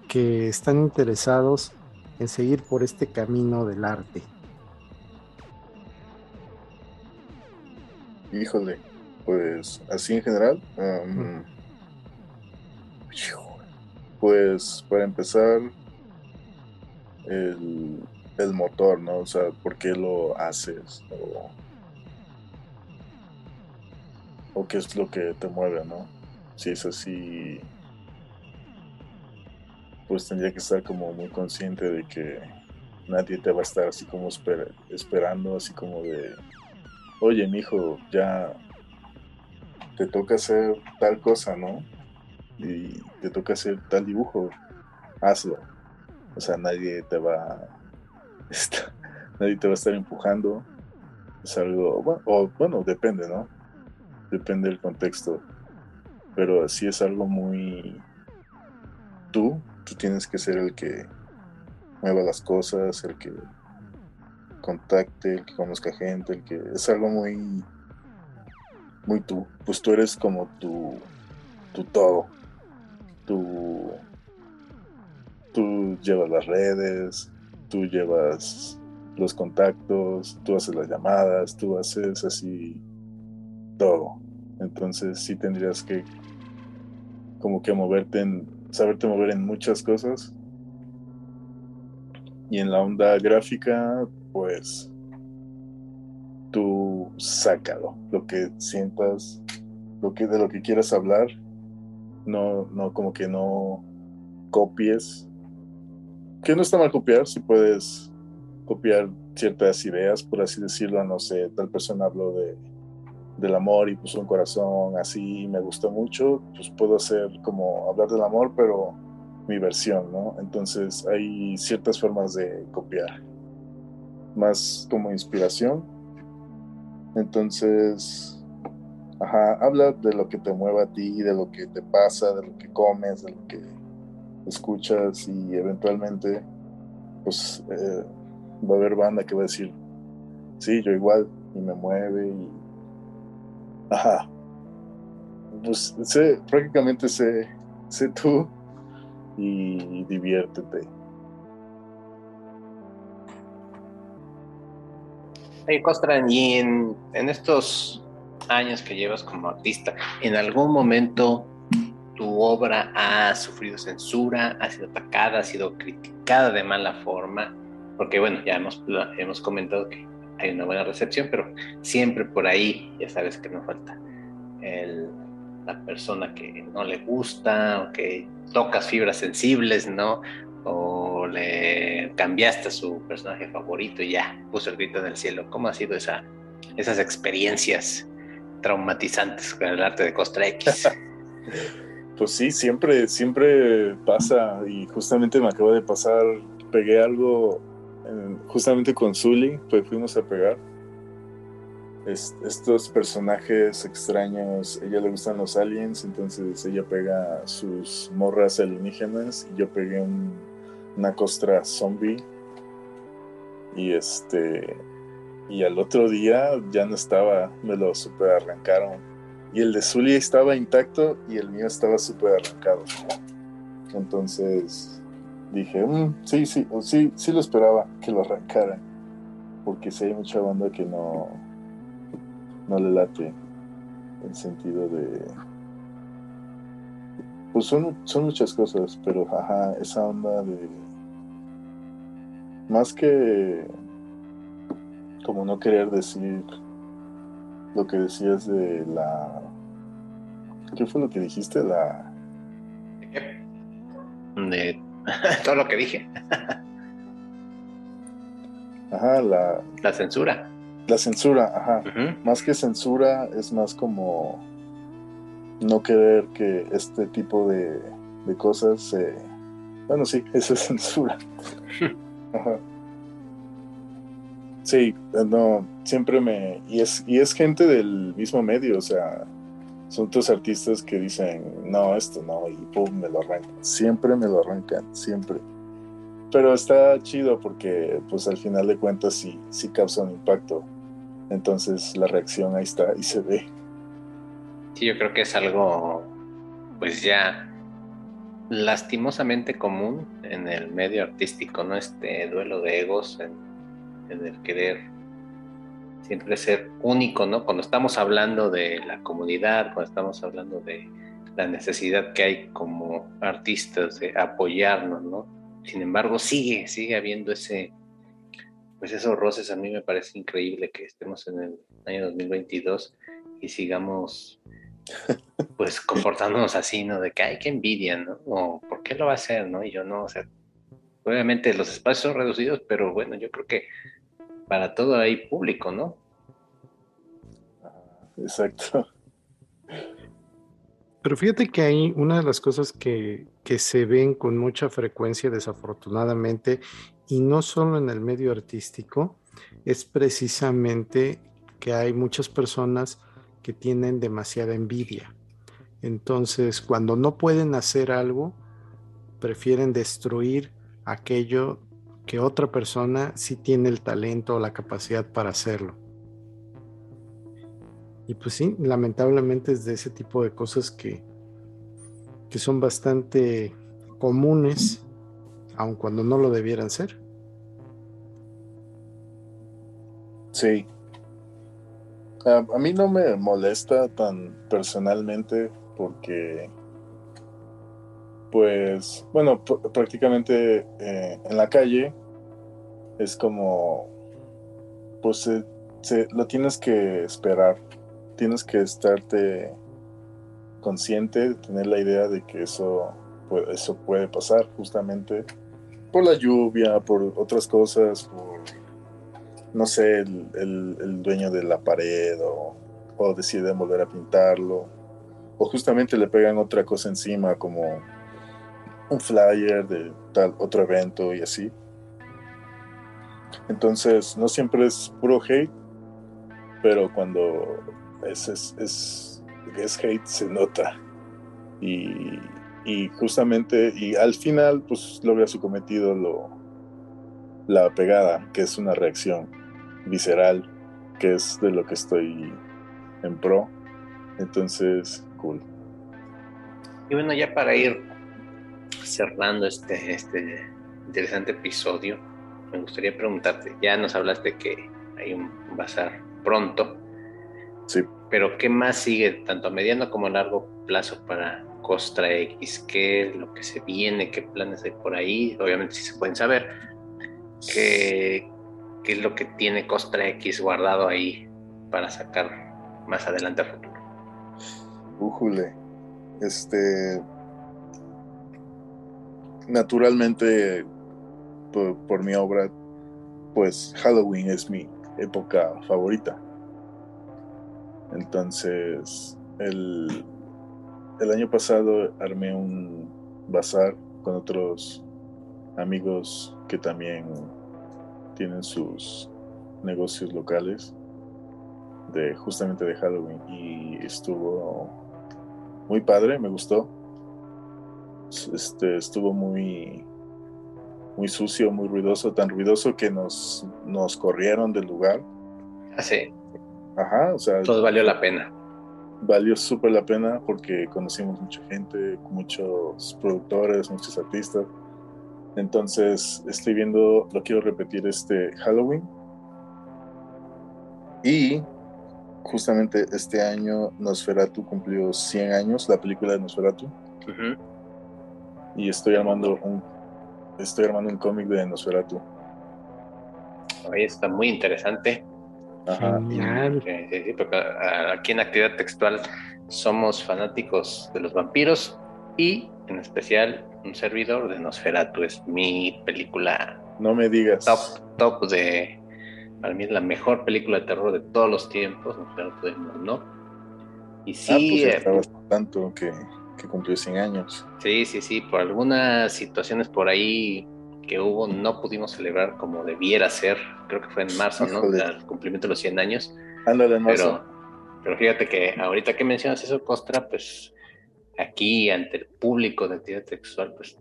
Speaker 2: que están interesados en seguir por este camino del arte.
Speaker 3: Híjole, pues así en general. Pues para empezar, el, motor, ¿no? O sea, ¿por qué lo haces? O, qué es lo que te mueve, ¿no? Si es así, pues tendría que estar como muy consciente de que nadie te va a estar así como esperando, así como de, oye, mi hijo, ya te toca hacer tal cosa, ¿no? Y te toca hacer tal dibujo, hazlo. O sea, nadie te va <laughs> nadie te va a estar empujando. Es algo, bueno, o, bueno, depende, ¿no? Depende del contexto. Pero sí es algo muy tú, tú tienes que ser el que mueva las cosas, el que contacte, el que conozca gente, el que es algo muy muy tú, pues tú eres como tu, tu todo, tu, tú llevas las redes, tú llevas los contactos, tú haces las llamadas, tú haces así todo. Entonces sí tendrías que como que moverte en, saberte mover en muchas cosas. Y en la onda gráfica, pues tú sácalo, lo que sientas, lo que de lo que quieras hablar, no, no como que no copies. Que no está mal copiar, si puedes copiar ciertas ideas, por así decirlo, no sé, tal persona habló de, del amor y puso un corazón así, me gustó mucho, pues puedo hacer como hablar del amor, pero mi versión, ¿no? Entonces hay ciertas formas de copiar, más como inspiración. Entonces, ajá, habla de lo que te mueve a ti, de lo que te pasa, de lo que comes, de lo que escuchas y eventualmente pues eh, va a haber banda que va a decir, sí, yo igual, y me mueve y... Ajá. Pues sé, prácticamente sé, sé tú y diviértete.
Speaker 1: Hey, Costran, y en, estos años que llevas como artista, ¿en algún momento tu obra ha sufrido censura, ha sido atacada, ha sido criticada de mala forma, porque bueno, ya hemos, hemos comentado que hay una buena recepción, pero siempre por ahí, ya sabes que no falta la persona que no le gusta, o que tocas fibras sensibles, ¿no? Le cambiaste a su personaje favorito y ya puso el grito en el cielo. ¿Cómo ha sido esa, esas experiencias traumatizantes con el arte de Costra X? <laughs>
Speaker 3: Pues sí, siempre, siempre pasa y justamente me acaba de pasar, pegué algo justamente con Zully, pues fuimos a pegar. estos personajes extraños, ella le gustan los aliens, entonces ella pega sus morras alienígenas y yo pegué una costra zombie. Y este, y al otro día ya no estaba, me lo super arrancaron. Y el de Zulia estaba intacto y el mío estaba súper arrancado. Entonces dije, mm, sí, sí, sí, sí lo esperaba que lo arrancaran. Porque si hay mucha banda que no, no le late en sentido de pues son, son muchas cosas, pero ajá, esa onda de más que como no querer decir lo que decías de la ¿qué fue lo que dijiste? La
Speaker 1: de <laughs> todo lo que dije.
Speaker 3: Ajá, la
Speaker 1: la censura.
Speaker 3: La censura, ajá. Más que censura es más como no querer que este tipo de, cosas se... Bueno, sí, <laughs> eso es censura. <laughs> Sí, no, siempre me... Y es, y es gente del mismo medio, o sea, son otros artistas que dicen, no, esto no, y pum, me lo arrancan. Siempre me lo arrancan, siempre. Pero está chido porque, pues al final de cuentas, sí, sí causa un impacto. Entonces la reacción ahí está y se ve.
Speaker 1: Sí, yo creo que es algo, pues ya lastimosamente común en el medio artístico, ¿no? Este duelo de egos en, el querer siempre ser único, ¿no? Cuando estamos hablando de la comunidad, cuando estamos hablando de la necesidad que hay como artistas de apoyarnos, ¿no? Sin embargo, sigue, sigue habiendo ese, pues esos roces. A mí me parece increíble que estemos en el año 2022 y sigamos <laughs> pues comportándonos así, ¿no? De que hay que envidia, ¿no? O ¿por qué lo va a hacer, no? Y yo no, o sea, obviamente los espacios son reducidos, pero bueno, yo creo que para todo hay público, ¿no?
Speaker 3: Exacto.
Speaker 2: Pero fíjate que hay una de las cosas que, que se ven con mucha frecuencia, desafortunadamente, y no solo en el medio artístico, es precisamente que hay muchas personas que tienen demasiada envidia. Entonces, cuando no pueden hacer algo, prefieren destruir aquello que otra persona sí tiene el talento o la capacidad para hacerlo. Y pues sí, lamentablemente es de ese tipo de cosas que, que son bastante comunes, aun cuando no lo debieran ser.
Speaker 3: Sí, a, mí no me molesta tan personalmente porque, pues, bueno, prácticamente eh, en la calle es como, pues, lo tienes que esperar, tienes que estarte consciente, tener la idea de que eso, eso puede pasar justamente por la lluvia, por otras cosas, por no sé, el, dueño de la pared o, o, deciden volver a pintarlo. O justamente le pegan otra cosa encima como un flyer de tal otro evento y así. Entonces, no siempre es puro hate, pero cuando es, es, es, hate se nota. Y, y, justamente, y al final, pues logra su cometido lo, la pegada, que es una reacción visceral, que es de lo que estoy en pro. Entonces, cool.
Speaker 1: Y bueno, ya para ir cerrando este, este interesante episodio, me gustaría preguntarte, ya nos hablaste que hay un bazar pronto.
Speaker 3: Sí.
Speaker 1: Pero ¿qué más sigue, tanto a mediano como a largo plazo para Costra X? ¿Qué es lo que se viene? ¿Qué planes hay por ahí? Obviamente si se pueden saber. ¿Qué, qué es lo que tiene Costra X guardado ahí para sacar más adelante al futuro.
Speaker 3: Újule. Este. Naturalmente, por, mi obra, pues Halloween es mi época favorita. Entonces, el, el año pasado armé un bazar con otros amigos que también tienen sus negocios locales de justamente de Halloween y estuvo muy padre, me gustó. Este estuvo muy muy sucio, muy ruidoso, tan ruidoso que nos, nos corrieron del lugar.
Speaker 1: Así.
Speaker 3: Ah, Ajá, o sea.
Speaker 1: Todo valió la pena.
Speaker 3: Valió súper la pena porque conocimos mucha gente, muchos productores, muchos artistas. Entonces estoy viendo, lo quiero repetir este Halloween. Y justamente este año Nosferatu cumplió 100 años, la película de Nosferatu. Y estoy armando un estoy armando un cómic de Nosferatu.
Speaker 1: Ahí está muy interesante.
Speaker 2: Ajá. Genial.
Speaker 1: Sí, sí, porque aquí en Actividad Textual somos fanáticos de los vampiros y en especial un servidor de Nosferatu. Es mi película.
Speaker 3: No me digas.
Speaker 1: Top, top de. Para mí es la mejor película de terror de todos los tiempos, Nosferatu del mundo. Y sí.
Speaker 3: Ah, pues tanto que, que cumplió 100 años.
Speaker 1: Sí, sí, sí. Por algunas situaciones por ahí que hubo no pudimos celebrar como debiera ser. Creo que fue en marzo, ¿no? El cumplimiento de los 100 años.
Speaker 3: Ándale, en
Speaker 1: marzo. Pero, pero fíjate que ahorita que mencionas eso, Costra, pues aquí ante el público de actividad sexual, pues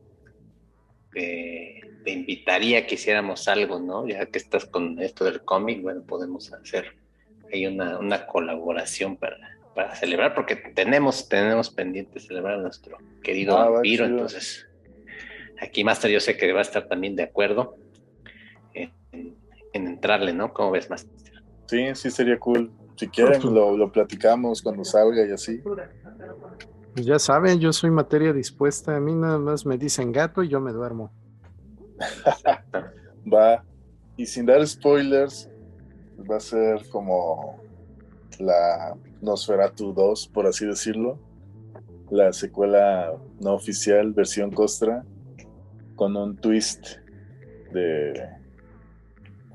Speaker 1: te invitaría a que hiciéramos algo, ¿no? Ya que estás con esto del cómic, bueno, podemos hacer ahí una, una colaboración para, para celebrar, porque tenemos, tenemos pendiente celebrar a nuestro querido
Speaker 3: Ah, va,
Speaker 1: vampiro, entonces aquí Master yo sé que va a estar también de acuerdo en, en entrarle, ¿no? ¿Cómo ves, Master?
Speaker 3: Sí, sí sería cool. Si quieren, lo, lo platicamos cuando salga y así.
Speaker 2: Pues ya saben, yo soy materia dispuesta. A mí nada más me dicen gato y yo me duermo. <laughs>
Speaker 3: Va. Y sin dar spoilers, va a ser como la Nosferatu 2, por así decirlo. La secuela no oficial, versión Costra, con un twist de.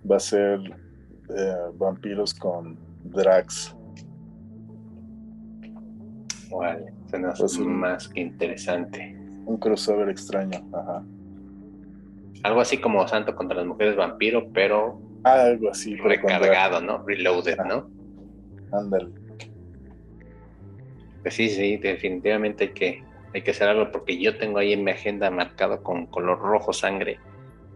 Speaker 3: Va a ser eh, vampiros con drags.
Speaker 1: Vale, suena
Speaker 3: Pues sí.
Speaker 1: más que interesante.
Speaker 3: Un crossover extraño. Ajá.
Speaker 1: Algo así como Santo contra las mujeres vampiro, pero
Speaker 3: Algo así.
Speaker 1: recargado, ¿no? Reloaded, ¿no?
Speaker 3: Ándale.
Speaker 1: Pues sí, sí, definitivamente hay que, hay que hacer algo porque yo tengo ahí en mi agenda marcado con color rojo sangre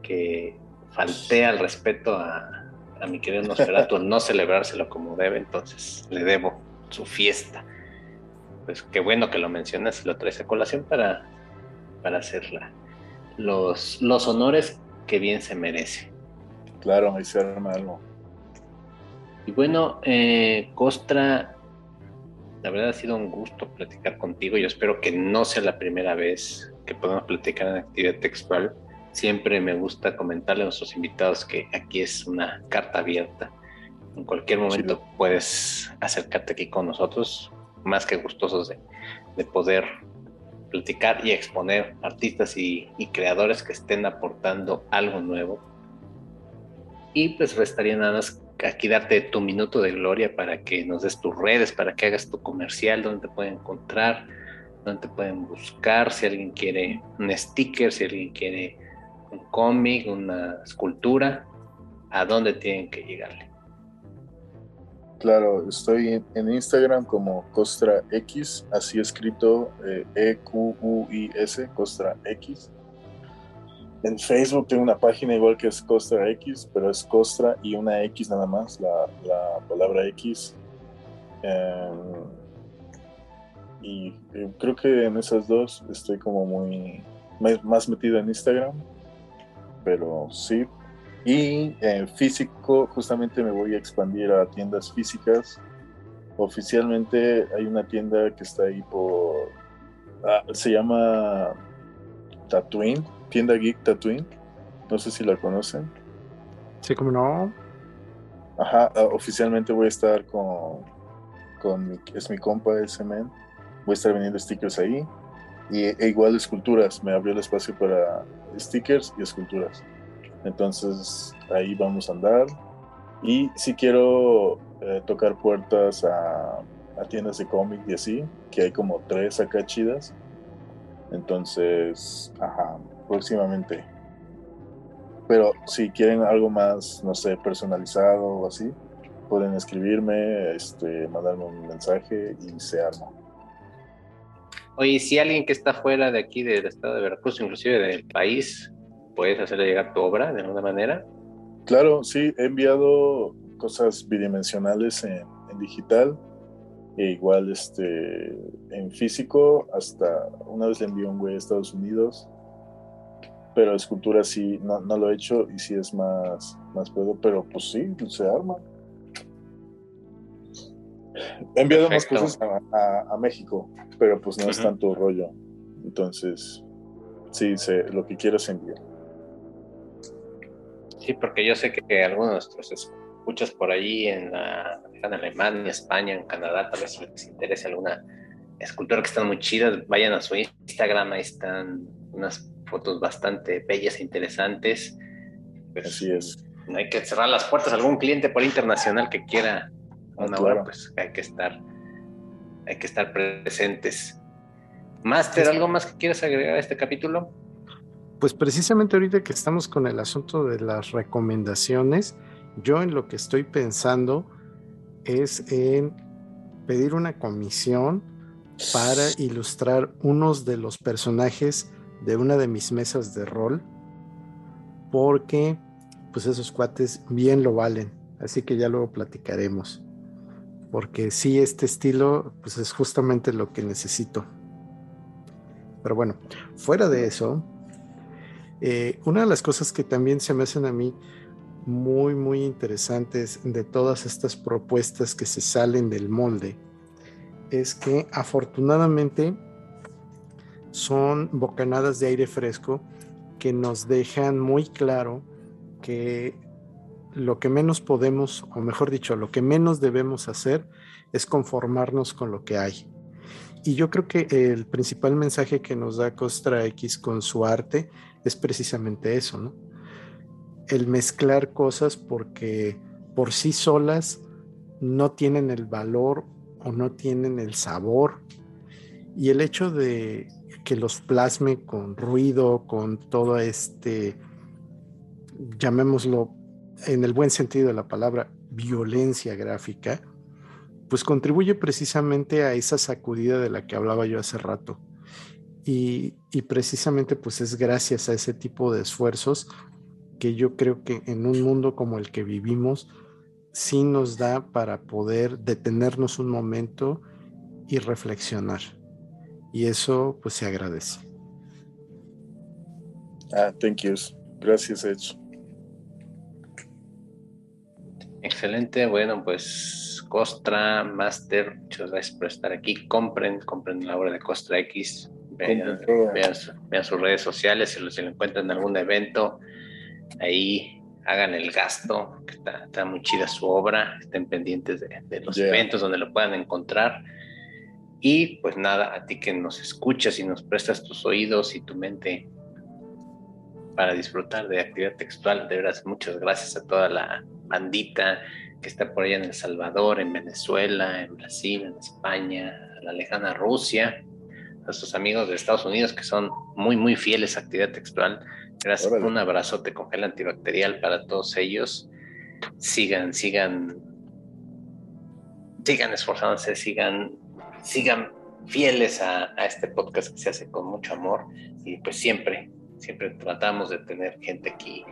Speaker 1: que falté al respeto a, a mi querido Nosferatu <laughs> no celebrárselo como debe, entonces le debo su fiesta. Pues qué bueno que lo mencionas y lo traes a colación para, para hacerla. Los, los honores que bien se merece.
Speaker 3: Claro, arma algo.
Speaker 1: Y bueno, eh, Costra, la verdad ha sido un gusto platicar contigo. Yo espero que no sea la primera vez que podamos platicar en actividad textual. Siempre me gusta comentarle a nuestros invitados que aquí es una carta abierta. En cualquier momento
Speaker 3: Chido.
Speaker 1: puedes acercarte aquí con nosotros, más que gustosos de, de poder platicar y exponer artistas y, y creadores que estén aportando algo nuevo. Y pues restaría nada más aquí darte tu minuto de gloria para que nos des tus redes, para que hagas tu comercial, donde te pueden encontrar, donde te pueden buscar, si alguien quiere un sticker, si alguien quiere un cómic, una escultura, a dónde tienen que llegarle.
Speaker 3: Claro, estoy en- Instagram como Costra X, así escrito eh, E-Q-U-I-S, Costra X. En Facebook tengo una página igual que es Costra X, pero es Costra y una X nada más, la, la palabra X. Em, y eh, creo que en esas dos estoy como muy más- más metido en Instagram, pero sí, y en físico, justamente me voy a expandir a tiendas físicas. Oficialmente hay una tienda que está ahí por. ah, se llama Tatooine, tienda Geek Tatooine. No sé si la conocen.
Speaker 2: Sí, como no.
Speaker 3: Ajá, ah, oficialmente voy a estar con. con mi, es mi compa, ese men. Voy a estar vendiendo stickers ahí. Y, e igual esculturas. Me abrió el espacio para stickers y esculturas. Entonces ahí vamos a andar. Y si quiero eh, tocar puertas a, tiendas de cómic y así, que hay como tres acá chidas. Entonces, ajá, próximamente. Pero si quieren algo más, no sé, personalizado o así, pueden escribirme, este, mandarme un mensaje y se arma.
Speaker 1: Oye, si alguien que está fuera de aquí del estado de Veracruz, inclusive del país, puedes hacerle llegar tu obra de alguna manera?
Speaker 3: Claro, sí, he enviado cosas bidimensionales en, digital e igual este en físico. Hasta una vez le envié un güey a Estados Unidos pero escultura sí no, lo he hecho y sí es más más puedo pero pues sí se arma. He enviado más cosas a, México pero pues no es tanto rollo. Entonces sí sé, lo que quiero es enviar
Speaker 1: Sí, porque yo sé que algunos de nuestros escuchas por allí en, Alemania, España, en Canadá, tal vez les interese alguna escultura que están muy chidas, vayan a su Instagram, ahí están unas fotos bastante bellas e interesantes.
Speaker 3: Pues, Así es.
Speaker 1: No hay que cerrar las puertas a algún cliente por internacional que quiera ah, una obra, pues hay que estar, hay que estar presentes. Master, ¿algo más que quieras agregar a este capítulo?
Speaker 2: Pues precisamente ahorita que estamos con el asunto de las recomendaciones, yo en lo que estoy pensando es en pedir una comisión para ilustrar unos de los personajes de una de mis mesas de rol, porque pues esos cuates bien lo valen, así que ya luego platicaremos, porque sí, este estilo pues es justamente lo que necesito. Pero bueno, fuera de eso, eh, una de las cosas que también se me hacen a mí muy, muy interesantes de todas estas propuestas que se salen del molde es que afortunadamente son bocanadas de aire fresco que nos dejan muy claro que lo que menos podemos, o mejor dicho, lo que menos debemos hacer es conformarnos con lo que hay. Y yo creo que el principal mensaje que nos da Costra X con su arte es precisamente eso, ¿no? El mezclar cosas porque por sí solas no tienen el valor o no tienen el sabor. Y el hecho de que los plasme con ruido, con todo este, llamémoslo en el buen sentido de la palabra, violencia gráfica, pues contribuye precisamente a esa sacudida de la que hablaba yo hace rato. Y, precisamente pues es gracias a ese tipo de esfuerzos que yo creo que en un mundo como el que vivimos sí nos da para poder detenernos un momento y reflexionar. Y eso pues se agradece.
Speaker 3: Ah, thank you. Gracias, Edge.
Speaker 1: Excelente, bueno, pues Costra, Master, muchas gracias por estar aquí. Compren, compren la obra de Costra X. Vean, sus redes sociales, si lo, si lo encuentran en algún evento, ahí hagan el gasto, que está, muy chida su obra, estén pendientes de, los eventos donde lo puedan encontrar. Y pues nada, a ti que nos escuchas y nos prestas tus oídos y tu mente para disfrutar de actividad textual, de veras, muchas gracias a toda la bandita que está por allá en El Salvador, en Venezuela, en Brasil, en España, la lejana Rusia, a nuestros amigos de Estados Unidos que son muy, muy fieles a actividad textual. Gracias, un abrazote con gel antibacterial para todos ellos. Sigan, sigan, sigan esforzándose, sigan, sigan fieles a, a este podcast que se hace con mucho amor y pues siempre, siempre tratamos de tener gente aquí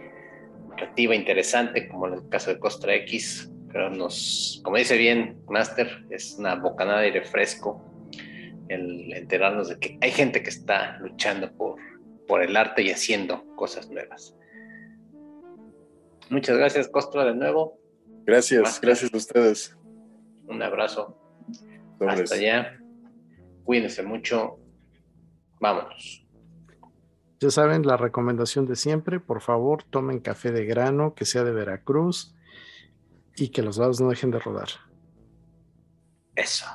Speaker 1: creativa, interesante, como en el caso de Costra X, pero nos, como dice bien Master, es una bocanada de aire fresco el enterarnos de que hay gente que está luchando por, por el arte y haciendo cosas nuevas. Muchas gracias, Costra, de nuevo.
Speaker 3: Gracias, gracias a ustedes.
Speaker 1: Un abrazo. Hasta allá. Cuídense mucho. Vámonos.
Speaker 2: Ya saben, la recomendación de siempre, por favor, tomen café de grano, que sea de Veracruz y que los dados no dejen de rodar.
Speaker 1: Eso.